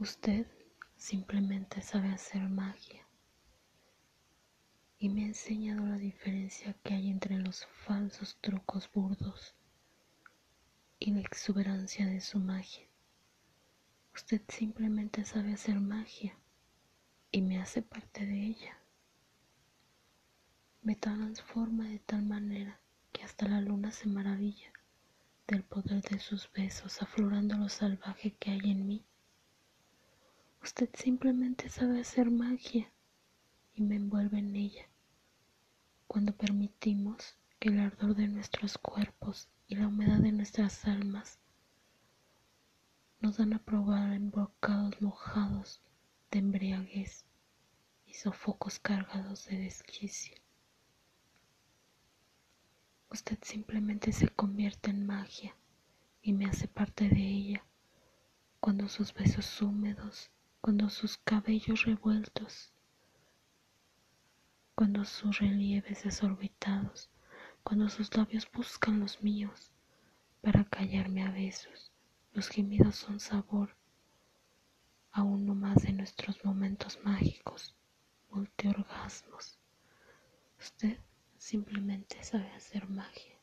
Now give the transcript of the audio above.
Usted simplemente sabe hacer magia y me ha enseñado la diferencia que hay entre los falsos trucos burdos y la exuberancia de su magia. Usted simplemente sabe hacer magia y me hace parte de ella. Me transforma de tal manera que hasta la luna se maravilla del poder de sus besos aflorando lo salvaje que hay en mí. Usted simplemente sabe hacer magia y me envuelve en ella. Cuando permitimos que el ardor de nuestros cuerpos y la humedad de nuestras almas nos dan a probar en bocados mojados de embriaguez y sofocos cargados de desquicio. Usted simplemente se convierte en magia y me hace parte de ella cuando sus besos húmedos, cuando sus cabellos revueltos, cuando sus relieves desorbitados, cuando sus labios buscan los míos para callarme a besos. Los gemidos son sabor a uno más de nuestros momentos mágicos, multiorgasmos. Usted simplemente sabe hacer magia.